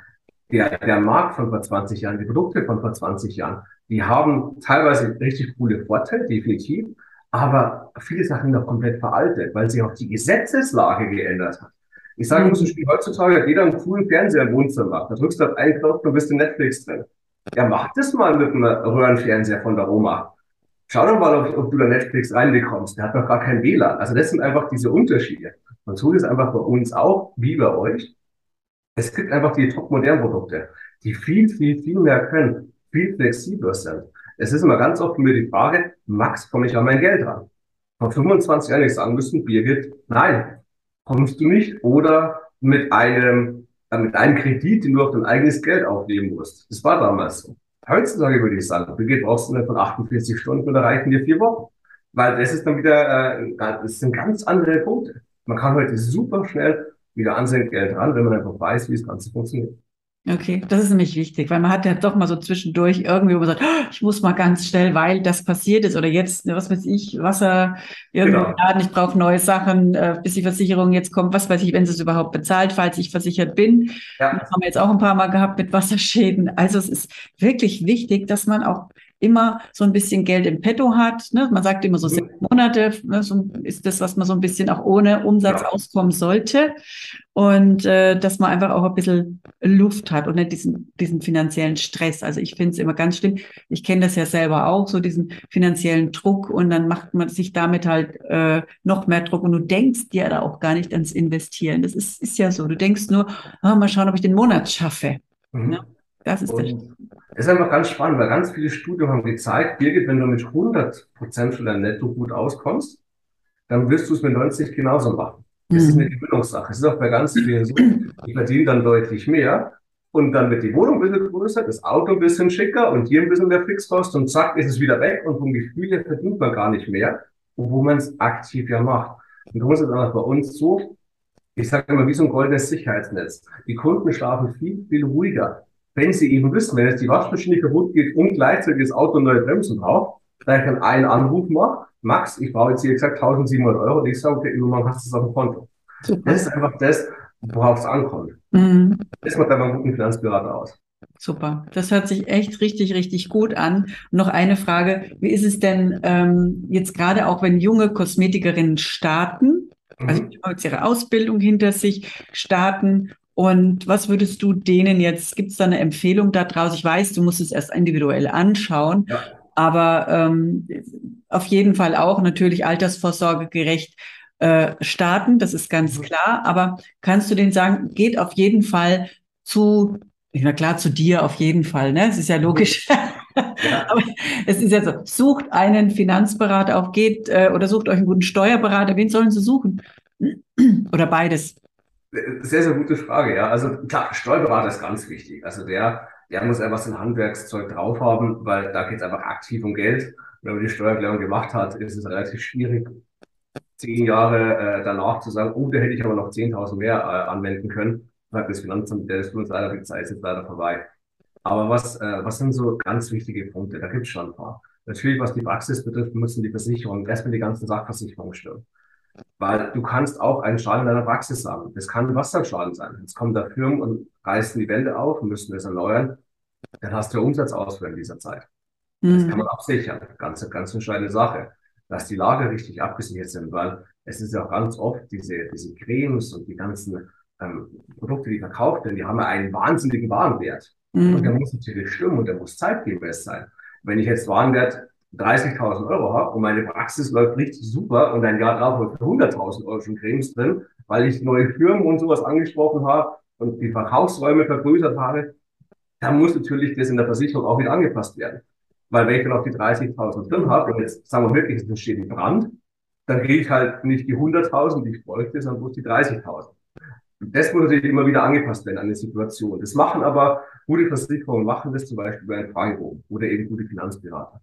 Der, der Markt von vor 20 Jahren, die Produkte von vor 20 Jahren, die haben teilweise richtig coole Vorteile, definitiv, aber viele Sachen noch komplett veraltet, weil sich auch die Gesetzeslage geändert hat. Ich sage muss, Spiel heutzutage hat jeder einen coolen Fernseher im Wohnzimmer. Da drückst du auf einen Knopf, du bist in Netflix drin. Ja, mach das mal mit einem Röhrenfernseher von der Oma. Schau doch mal, ob, ob du da Netflix reinbekommst. Der hat noch gar kein WLAN. Also das sind einfach diese Unterschiede. Und so ist es einfach bei uns auch, wie bei euch. Es gibt einfach die top-modernen Produkte, die viel, viel, viel mehr können, viel flexibler sind. Es ist immer ganz oft mir die Frage, Max, komme ich an mein Geld ran? Vor 25 Jahren ich sagen müssen, Birgit, nein, kommst du nicht. Oder mit einem, äh, mit einem Kredit, den du auf dein eigenes Geld aufnehmen musst. Das war damals so. Heutzutage würde ich sagen, Birgit brauchst du nicht von 48 Stunden oder reichen dir vier Wochen. Weil das ist dann wieder, äh, das sind ganz andere Punkte. Man kann heute super schnell wieder an sein Geld ran, wenn man einfach weiß, wie das Ganze funktioniert. Okay, das ist nämlich wichtig, weil man hat ja doch mal so zwischendurch irgendwie, wo man sagt, oh, ich muss mal ganz schnell, weil das passiert ist oder jetzt, was weiß ich, Wasser irgendwo genau. laden, ich brauche neue Sachen, äh, bis die Versicherung jetzt kommt, was weiß ich, wenn sie es überhaupt bezahlt, falls ich versichert bin. Ja. Das haben wir jetzt auch ein paar Mal gehabt mit Wasserschäden. Also es ist wirklich wichtig, dass man auch immer so ein bisschen Geld im Petto hat. Ne? Man sagt immer so mhm. sechs Monate ne? so ist das, was man so ein bisschen auch ohne Umsatz ja. auskommen sollte. Und äh, dass man einfach auch ein bisschen Luft hat und nicht diesen, diesen finanziellen Stress. Also ich finde es immer ganz schlimm. Ich kenne das ja selber auch, so diesen finanziellen Druck und dann macht man sich damit halt äh, noch mehr Druck und du denkst dir da auch gar nicht ans Investieren. Das ist, ist ja so. Du denkst nur, oh, mal schauen, ob ich den Monat schaffe. Mhm. Ne? Das ist und das ist einfach ganz spannend, weil ganz viele Studien haben gezeigt, Birgit, wenn du mit 100 Prozent von deinem Netto gut auskommst, dann wirst du es mit 90 genauso machen. Das mhm. ist eine Gewöhnungssache. Es ist auch bei ganz vielen so, die verdienen dann deutlich mehr und dann wird die Wohnung ein bisschen größer, das Auto ein bisschen schicker und hier ein bisschen mehr Fixkost und zack, ist es wieder weg und vom Gefühl her verdient man gar nicht mehr, obwohl man es aktiv ja macht. Und darum ist es auch bei uns so, ich sage immer, wie so ein goldenes Sicherheitsnetz. Die Kunden schlafen viel, viel ruhiger wenn Sie eben wissen, wenn jetzt die Waschmaschine kaputt geht und gleichzeitig das Auto neue Bremsen braucht, dann ich dann einen Anruf mache, Max, ich brauche jetzt hier gesagt 1700 Euro und ich sage, okay, übermorgen hast du es auf dem Konto. Super. Das ist einfach das, worauf es ankommt. Mhm. Das macht einfach einen guten Finanzberater aus. Super, das hört sich echt richtig, richtig gut an. Noch eine Frage, wie ist es denn ähm, jetzt gerade auch, wenn junge Kosmetikerinnen starten, also mhm. jetzt ihre Ausbildung hinter sich starten und was würdest du denen jetzt, gibt es da eine Empfehlung da draus? Ich weiß, du musst es erst individuell anschauen, ja. aber ähm, auf jeden Fall auch natürlich altersvorsorgegerecht äh, starten, das ist ganz mhm. klar. Aber kannst du denen sagen, geht auf jeden Fall zu, na klar, zu dir auf jeden Fall, ne? Es ist ja logisch. Ja. Aber es ist ja so, sucht einen Finanzberater auf, geht äh, oder sucht euch einen guten Steuerberater. Wen sollen sie suchen? Oder beides? Sehr, sehr gute Frage, ja. Also klar, Steuerberater ist ganz wichtig. Also der, der muss einfach sein Handwerkszeug drauf haben, weil da geht es einfach aktiv um Geld. Wenn man die Steuererklärung gemacht hat, ist es relativ schwierig, zehn Jahre äh, danach zu sagen, oh, da hätte ich aber noch 10.000 mehr äh, anwenden können. Sagt das Finanzamt, der ist für uns leider, die Zeit ist jetzt leider vorbei. Aber was, äh, was sind so ganz wichtige Punkte? Da gibt es schon ein paar. Natürlich, was die Praxis betrifft, müssen die Versicherungen erstmal die ganzen Sachversicherungen stimmen. Weil du kannst auch einen Schaden in deiner Praxis haben. Das kann ein Wasserschaden sein. Jetzt kommen da Firmen und reißen die Wände auf und müssen das erneuern. Dann hast du Umsatzausfall in dieser Zeit. Das mhm. kann man absichern. Ganz, ganz entscheidende Sache. Dass die Lager richtig abgesichert sind, weil es ist ja auch ganz oft diese, diese Cremes und die ganzen ähm, Produkte, die verkauft werden, die haben ja einen wahnsinnigen Warenwert. Mhm. Und der muss natürlich stimmen und der muss zeitgemäß sein. Wenn ich jetzt Warenwert 30.000 Euro habe und meine Praxis läuft richtig super und ein Jahr drauf für 100.000 Euro schon Cremes drin, weil ich neue Firmen und sowas angesprochen habe und die Verkaufsräume vergrößert habe, dann muss natürlich das in der Versicherung auch wieder angepasst werden. Weil wenn ich dann auf die 30.000 drin habe und jetzt sagen wir wirklich, es entsteht ein Brand, dann kriege ich halt nicht die 100.000, die ich bräuchte, sondern bloß die 30.000. Das muss natürlich immer wieder angepasst werden an die Situation. Das machen aber gute Versicherungen, machen das zum Beispiel bei einem Fragebogen oder eben gute Finanzberater.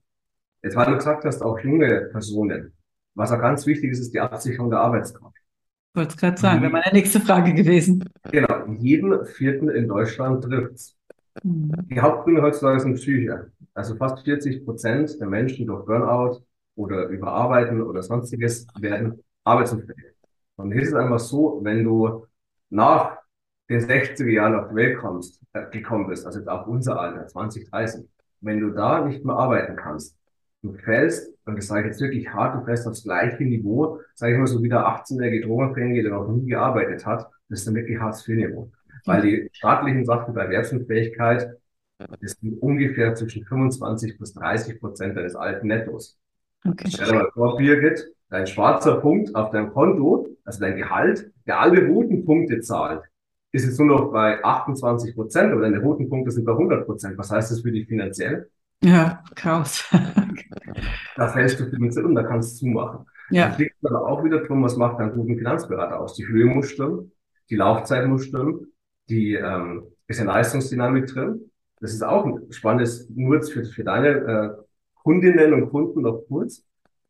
Jetzt, weil du gesagt hast, auch junge Personen, was auch ganz wichtig ist, ist die Absicherung der Arbeitskraft. Ich wollte es gerade sagen, wäre meine nächste Frage gewesen. Genau, jeden vierten in Deutschland trifft's. Mhm. Die Hauptgründe heutzutage sind Psyche. Also fast 40 Prozent der Menschen durch Burnout oder Überarbeiten oder sonstiges werden arbeitsunfähig. Und hier ist es einfach so, wenn du nach den 60er Jahren auf die Welt kommst, äh, gekommen bist, also jetzt auch unser Alter, 20, 30, wenn du da nicht mehr arbeiten kannst, du fällst, und das sage ich jetzt wirklich hart, du fällst aufs gleiche Niveau, sage ich mal so wie der 18-jährige Drogenabhängige, der noch nie gearbeitet hat, das ist dann wirklich Hartz-IV-Niveau. Weil die staatlichen Sachen bei Erwerbsunfähigkeit, das sind ungefähr zwischen 25 bis 30 Prozent deines alten Nettos. Okay. Stell dir mal vor, Birgit, dein schwarzer Punkt auf deinem Konto, also dein Gehalt, der alle roten Punkte zahlt, ist jetzt nur noch bei 28 Prozent oder deine roten Punkte sind bei 100 Prozent. Was heißt das für dich finanziell? Ja, Chaos. da fällst du finanziell um, da kannst du zumachen. Ja. Da liegt dann auch wieder drum, was macht einen guten Finanzberater aus? Die Höhe muss stimmen, die Laufzeit muss stimmen, die ähm, ist eine Leistungsdynamik drin. Das ist auch ein spannendes, nur für, für deine äh, Kundinnen und Kunden noch kurz.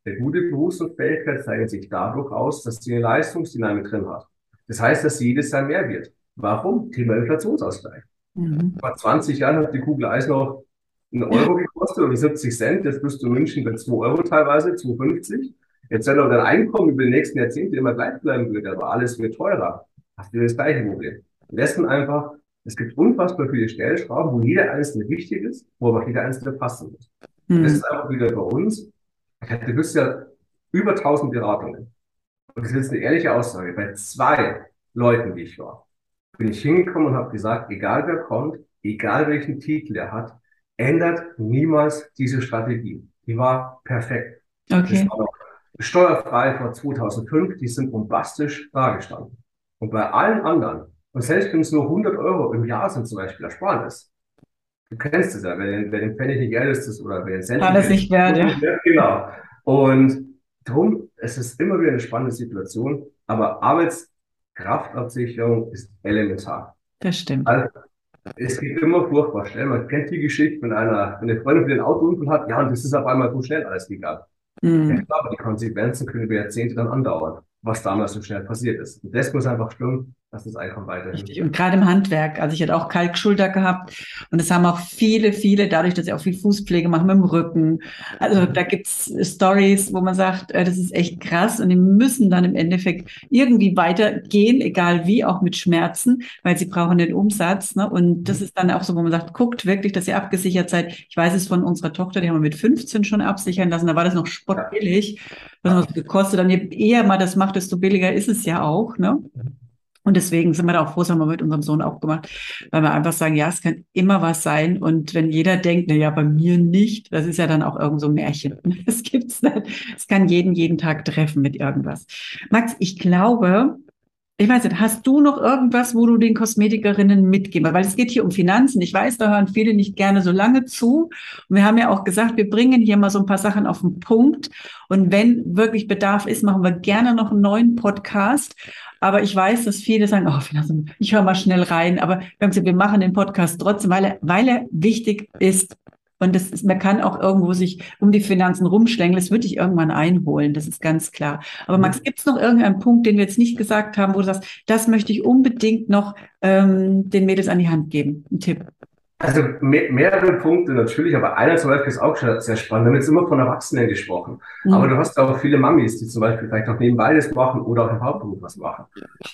Der gute Berufs- und Fähigkeit zeichnet sich dadurch aus, dass sie eine Leistungsdynamik drin hat. Das heißt, dass jedes Jahr mehr wird. Warum? Thema Inflationsausgleich. Mhm. Vor 20 Jahren hat die Kugel Eis noch einen Euro gekostet oder 70 Cent. Jetzt bist du in München bei 2 Euro teilweise, 2,50. Jetzt, wenn aber dein Einkommen über die nächsten Jahrzehnte immer gleich bleiben würde, aber alles wird teurer, hast du das gleiche Problem. Am besten einfach, es gibt unfassbar viele Stellschrauben, wo jeder einzelne wichtig ist, wo aber jeder einzelne passen muss. Mhm. Das ist einfach wieder bei uns. Du bist ja über 1000 Beratungen. Und das ist jetzt eine ehrliche Aussage. Bei zwei Leuten, die ich war, bin ich hingekommen und habe gesagt, egal wer kommt, egal welchen Titel er hat, ändert niemals diese Strategie. Die war perfekt. Okay. War steuerfrei vor 2005, die sind bombastisch dargestanden. Und bei allen anderen, und selbst wenn es nur 100 Euro im Jahr sind zum Beispiel Ersparnis, du kennst es ja, wenn, wenn den Pfennig nicht Geld ist oder wenn den Cent Alles nicht wert, ja. Genau. Und darum, es ist immer wieder eine spannende Situation, aber Arbeitskraftabsicherung ist elementar. Das stimmt. Also, es geht immer furchtbar schnell. Man kennt die Geschichte, wenn einer, wenn eine Freundin für den Autounfall hat, ja, und das ist auf einmal so schnell alles gegangen. Mhm. Ja, aber die Konsequenzen können über Jahrzehnte dann andauern was damals so schnell passiert ist. Und das muss einfach stimmen, dass das Einkommen weiterhin. Richtig. Und gerade im Handwerk, also ich hatte auch Kalkschulter gehabt und es haben auch viele, viele, dadurch, dass sie auch viel Fußpflege machen mit dem Rücken. Also da gibt's Stories, wo man sagt, äh, das ist echt krass und die müssen dann im Endeffekt irgendwie weitergehen, egal wie, auch mit Schmerzen, weil sie brauchen den Umsatz. Ne? Und das mhm. ist dann auch so, wo man sagt, guckt wirklich, dass ihr abgesichert seid. Ich weiß es von unserer Tochter, die haben wir mit 15 schon absichern lassen, da war das noch spottbillig. Was hat das gekostet? Dann je eher man das macht, desto billiger ist es ja auch. Ne? Und deswegen sind wir da auch froh, das haben wir mit unserem Sohn auch gemacht, weil wir einfach sagen, ja, es kann immer was sein. Und wenn jeder denkt, na ja, bei mir nicht, das ist ja dann auch irgend so ein Märchen. Das gibt's nicht. Es kann jeden, jeden Tag treffen mit irgendwas. Max, ich glaube, ich weiß nicht, hast du noch irgendwas, wo du den Kosmetikerinnen mitgeben? Weil es geht hier um Finanzen. Ich weiß, da hören viele nicht gerne so lange zu. Und wir haben ja auch gesagt, wir bringen hier mal so ein paar Sachen auf den Punkt. Und wenn wirklich Bedarf ist, machen wir gerne noch einen neuen Podcast. Aber ich weiß, dass viele sagen, oh, Finanzen, ich höre mal schnell rein. Aber wir haben gesagt, wir machen den Podcast trotzdem, weil er, weil er wichtig ist und das ist, man kann auch irgendwo sich um die Finanzen rumschlängeln. Das würde ich irgendwann einholen, das ist ganz klar. Aber mhm. Max, gibt es noch irgendeinen Punkt, den wir jetzt nicht gesagt haben, wo du sagst, das möchte ich unbedingt noch ähm, den Mädels an die Hand geben? Ein Tipp. Also mehr, mehrere Punkte natürlich, aber einer zum Beispiel ist auch schon sehr spannend. Wir haben jetzt immer von Erwachsenen gesprochen. Mhm. Aber du hast auch viele Mamis, die zum Beispiel vielleicht auch nebenbei das machen oder auch im Hauptberuf was machen.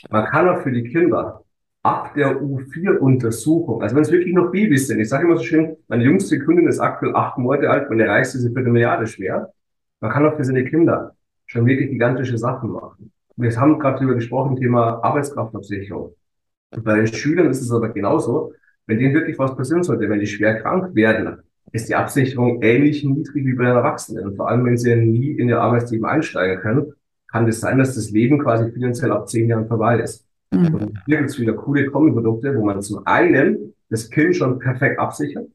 Man kann auch für die Kinder ab der U4-Untersuchung, also wenn es wirklich noch Babys sind, ich sage immer so schön, meine jüngste Kundin ist aktuell acht Monate alt, reichste ist eine Milliarde schwer. Man kann auch für seine Kinder schon wirklich gigantische Sachen machen. Wir haben gerade darüber gesprochen, Thema Arbeitskraftabsicherung. Und bei den Schülern ist es aber genauso, wenn denen wirklich was passieren sollte, wenn die schwer krank werden, ist die Absicherung ähnlich niedrig wie bei den Erwachsenen. Und vor allem, wenn sie nie in ihr Arbeitsleben einsteigen können, kann es das sein, dass das Leben quasi finanziell ab zehn Jahren vorbei ist. Mhm. Und hier gibt es wieder coole Kombi-Produkte, wo man zum einen das Kind schon perfekt absichert,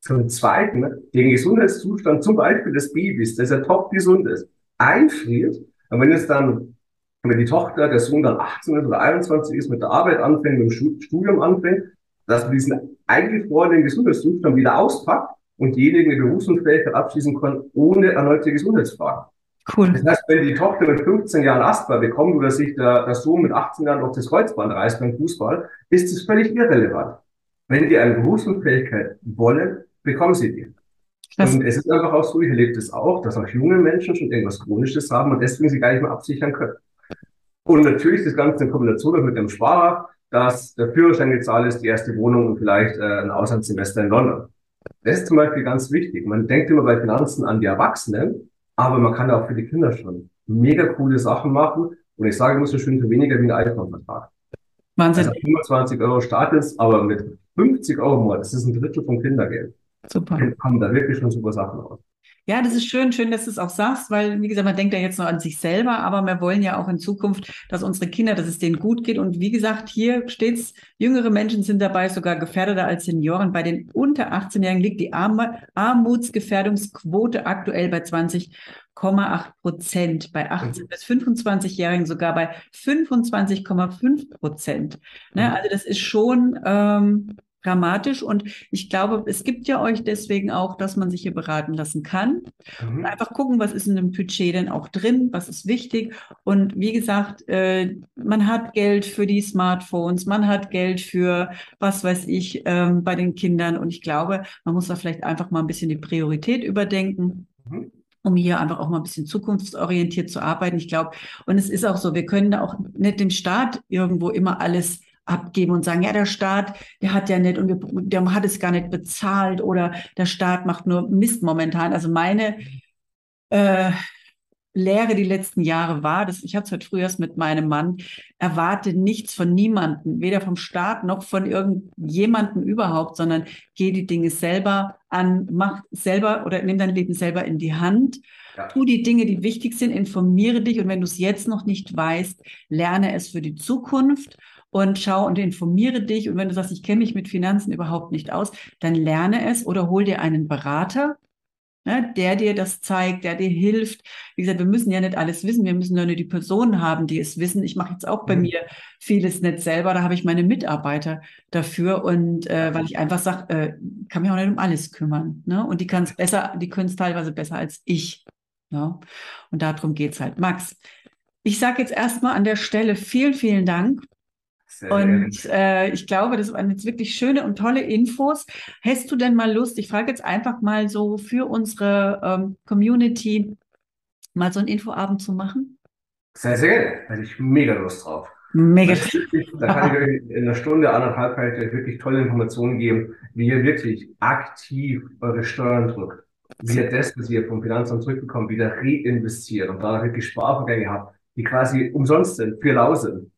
zum zweiten den Gesundheitszustand zum Beispiel des Babys, das ja top gesund ist, einfriert, Und wenn es dann, wenn die Tochter, der Sohn dann 18 ist oder 21 ist, mit der Arbeit anfängt, mit dem Studium anfängt, dass man diesen eingefrorenen Gesundheitszustand wieder auspackt und diejenigen eine Berufsunfähigkeit abschließen kann, ohne erneute Gesundheitsfragen. Cool. Das heißt, wenn die Tochter mit 15 Jahren Asthma bekommt oder sich der, der Sohn mit 18 Jahren auf das Kreuzband reißt beim Fußball, ist das völlig irrelevant. Wenn die eine Berufsunfähigkeit wollen, bekommen sie die. Das und es ist einfach auch so, ich erlebe das auch, dass auch junge Menschen schon irgendwas Chronisches haben und deswegen sie gar nicht mehr absichern können. Und natürlich das Ganze in Kombination mit dem Sparer, dass der Führerschein gezahlt ist, die erste Wohnung und vielleicht äh, ein Auslandssemester in London. Das ist zum Beispiel ganz wichtig. Man denkt immer bei Finanzen an die Erwachsenen, aber man kann auch für die Kinder schon mega coole Sachen machen. Und ich sage, muss so schön für weniger wie ein iPhone-Vertrag. Wahnsinn. Also 25 Euro startet aber mit 50 Euro Monat, das ist ein Drittel vom Kindergeld. Super. Dann kommen da wirklich schon super Sachen raus. Ja, das ist schön, schön, dass du es auch sagst, weil, wie gesagt, man denkt ja jetzt nur an sich selber, aber wir wollen ja auch in Zukunft, dass unsere Kinder, dass es denen gut geht. Und wie gesagt, hier steht's, jüngere Menschen sind dabei, sogar gefährdeter als Senioren. Bei den unter 18-Jährigen liegt die Arm Armutsgefährdungsquote aktuell bei 20,8 Prozent, bei 18 bis 25-Jährigen sogar bei 25,5 Prozent. Ne? Mhm. Also das ist schon ähm, dramatisch. Und ich glaube, es gibt ja euch deswegen auch, dass man sich hier beraten lassen kann. Mhm. Und einfach gucken, was ist in dem Budget denn auch drin, was ist wichtig. Und wie gesagt, äh, man hat Geld für die Smartphones, man hat Geld für, was weiß ich, ähm, bei den Kindern. Und ich glaube, man muss da vielleicht einfach mal ein bisschen die Priorität überdenken. Mhm um hier einfach auch mal ein bisschen zukunftsorientiert zu arbeiten. Ich glaube, und es ist auch so, wir können da auch nicht dem Staat irgendwo immer alles abgeben und sagen, ja, der Staat, der hat ja nicht und wir, der hat es gar nicht bezahlt oder der Staat macht nur Mist momentan. Also meine äh, Lehre die letzten Jahre war, dass ich hatte es heute früher mit meinem Mann, erwarte nichts von niemandem, weder vom Staat noch von irgendjemandem überhaupt, sondern geh die Dinge selber an, mach selber oder nimm dein Leben selber in die Hand. Ja. Tu die Dinge, die wichtig sind, informiere dich und wenn du es jetzt noch nicht weißt, lerne es für die Zukunft und schau und informiere dich. Und wenn du sagst, ich kenne mich mit Finanzen überhaupt nicht aus, dann lerne es oder hol dir einen Berater, ne, der dir das zeigt, der dir hilft. Wie gesagt, wir müssen ja nicht alles wissen, wir müssen nur die Personen haben, die es wissen. Ich mache jetzt auch bei mhm. mir vieles nicht selber, da habe ich meine Mitarbeiter dafür und äh, weil ich einfach sage, äh, kann mich auch nicht um alles kümmern. Ne? Und die kann es besser, die können es teilweise besser als ich. Ne? Und darum geht es halt. Max, ich sage jetzt erstmal an der Stelle vielen, vielen Dank sehr und äh, ich glaube, das waren jetzt wirklich schöne und tolle Infos. Hast du denn mal Lust, ich frage jetzt einfach mal so für unsere ähm, Community, mal so einen Infoabend zu machen? Sehr, sehr gerne. Da hätte ich mega Lust drauf. Mega. Da kann ich euch in einer Stunde, anderthalb wirklich tolle Informationen geben, wie ihr wirklich aktiv eure Steuern drückt. Wie ihr das, was ihr vom Finanzamt zurückbekommt, wieder reinvestiert und da wirklich Sparvergänge habt, die quasi umsonst sind, für lau sind.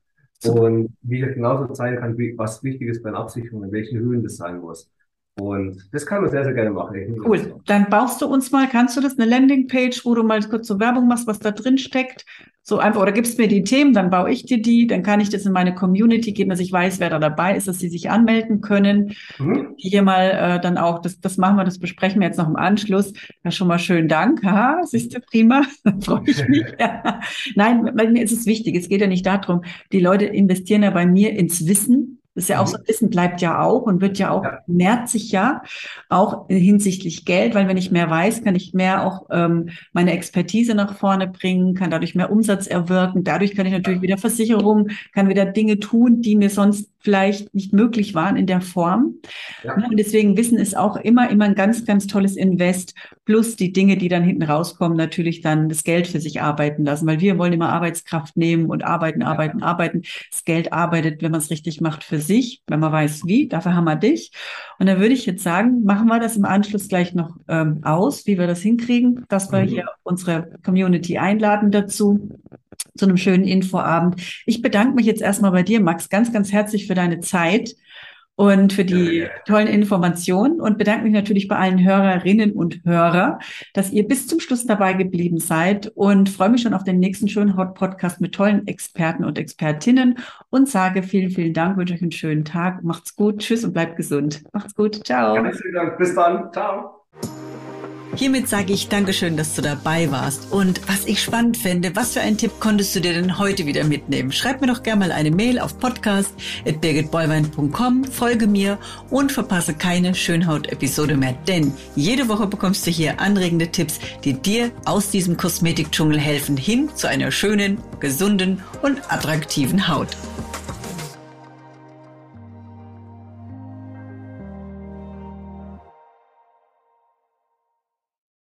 Und wie ich genauso zeigen kann, wie, was wichtig ist bei einer Absicherung, in welchen Höhen das sein muss. Und das kann man sehr, sehr gerne machen. Cool. Dann baust du uns mal, kannst du das, eine Landingpage, wo du mal kurz so Werbung machst, was da drin steckt? So einfach, oder gibst mir die Themen, dann baue ich dir die, dann kann ich das in meine Community geben, dass ich weiß, wer da dabei ist, dass sie sich anmelden können. Mhm. Hier mal äh, dann auch, das, das machen wir, das besprechen wir jetzt noch im Anschluss. Ja, schon mal schönen Dank. Ha, siehst du, prima. freue ich mich. ja. Nein, bei mir ist es wichtig. Es geht ja nicht darum, die Leute investieren ja bei mir ins Wissen, das ist ja auch so, mhm. Wissen bleibt ja auch und wird ja auch, ja. mehrt sich ja auch hinsichtlich Geld, weil wenn ich mehr weiß, kann ich mehr auch ähm, meine Expertise nach vorne bringen, kann dadurch mehr Umsatz erwirken. Dadurch kann ich natürlich wieder Versicherungen, kann wieder Dinge tun, die mir sonst vielleicht nicht möglich waren in der Form. Ja. Ne, und deswegen Wissen ist auch immer, immer ein ganz, ganz tolles Invest. Plus die Dinge, die dann hinten rauskommen, natürlich dann das Geld für sich arbeiten lassen, weil wir wollen immer Arbeitskraft nehmen und arbeiten, arbeiten, ja. arbeiten. Das Geld arbeitet, wenn man es richtig macht, für sich, wenn man weiß wie. Dafür haben wir dich. Und da würde ich jetzt sagen, machen wir das im Anschluss gleich noch ähm, aus, wie wir das hinkriegen, dass wir mhm. hier unsere Community einladen dazu zu einem schönen Infoabend. Ich bedanke mich jetzt erstmal bei dir, Max, ganz, ganz herzlich für deine Zeit und für die ja, tollen Informationen und bedanke mich natürlich bei allen Hörerinnen und Hörer, dass ihr bis zum Schluss dabei geblieben seid und freue mich schon auf den nächsten schönen Hot Podcast mit tollen Experten und Expertinnen und sage vielen, vielen Dank, wünsche euch einen schönen Tag, macht's gut, tschüss und bleibt gesund. Macht's gut, ciao. Vielen Dank, bis dann, ciao. Hiermit sage ich Dankeschön, dass du dabei warst. Und was ich spannend fände, was für einen Tipp konntest du dir denn heute wieder mitnehmen? Schreib mir doch gerne mal eine Mail auf podcast.birgitbollwein.com, folge mir und verpasse keine Schönhaut-Episode mehr. Denn jede Woche bekommst du hier anregende Tipps, die dir aus diesem Kosmetikdschungel helfen, hin zu einer schönen, gesunden und attraktiven Haut.